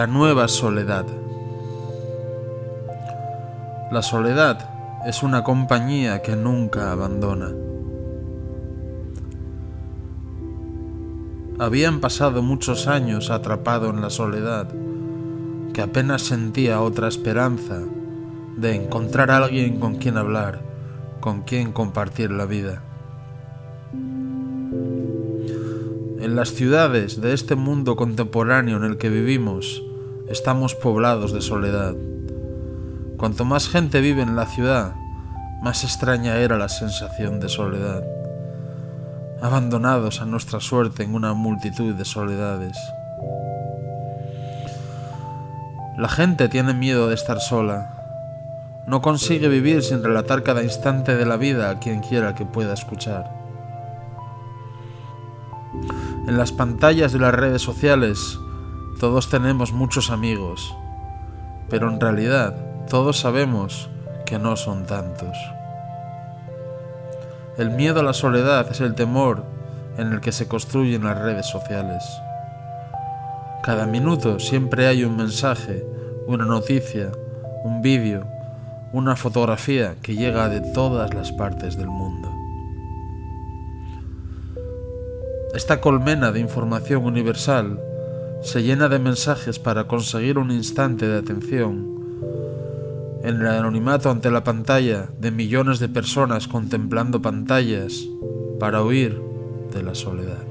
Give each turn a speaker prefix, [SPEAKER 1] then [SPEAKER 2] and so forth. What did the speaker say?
[SPEAKER 1] la nueva soledad. La soledad es una compañía que nunca abandona. Habían pasado muchos años atrapado en la soledad, que apenas sentía otra esperanza de encontrar a alguien con quien hablar, con quien compartir la vida. En las ciudades de este mundo contemporáneo en el que vivimos, estamos poblados de soledad. Cuanto más gente vive en la ciudad, más extraña era la sensación de soledad, abandonados a nuestra suerte en una multitud de soledades. La gente tiene miedo de estar sola, no consigue vivir sin relatar cada instante de la vida a quien quiera que pueda escuchar. En las pantallas de las redes sociales todos tenemos muchos amigos, pero en realidad todos sabemos que no son tantos. El miedo a la soledad es el temor en el que se construyen las redes sociales. Cada minuto siempre hay un mensaje, una noticia, un vídeo, una fotografía que llega de todas las partes del mundo. Esta colmena de información universal se llena de mensajes para conseguir un instante de atención. En el anonimato ante la pantalla de millones de personas contemplando pantallas para huir de la soledad.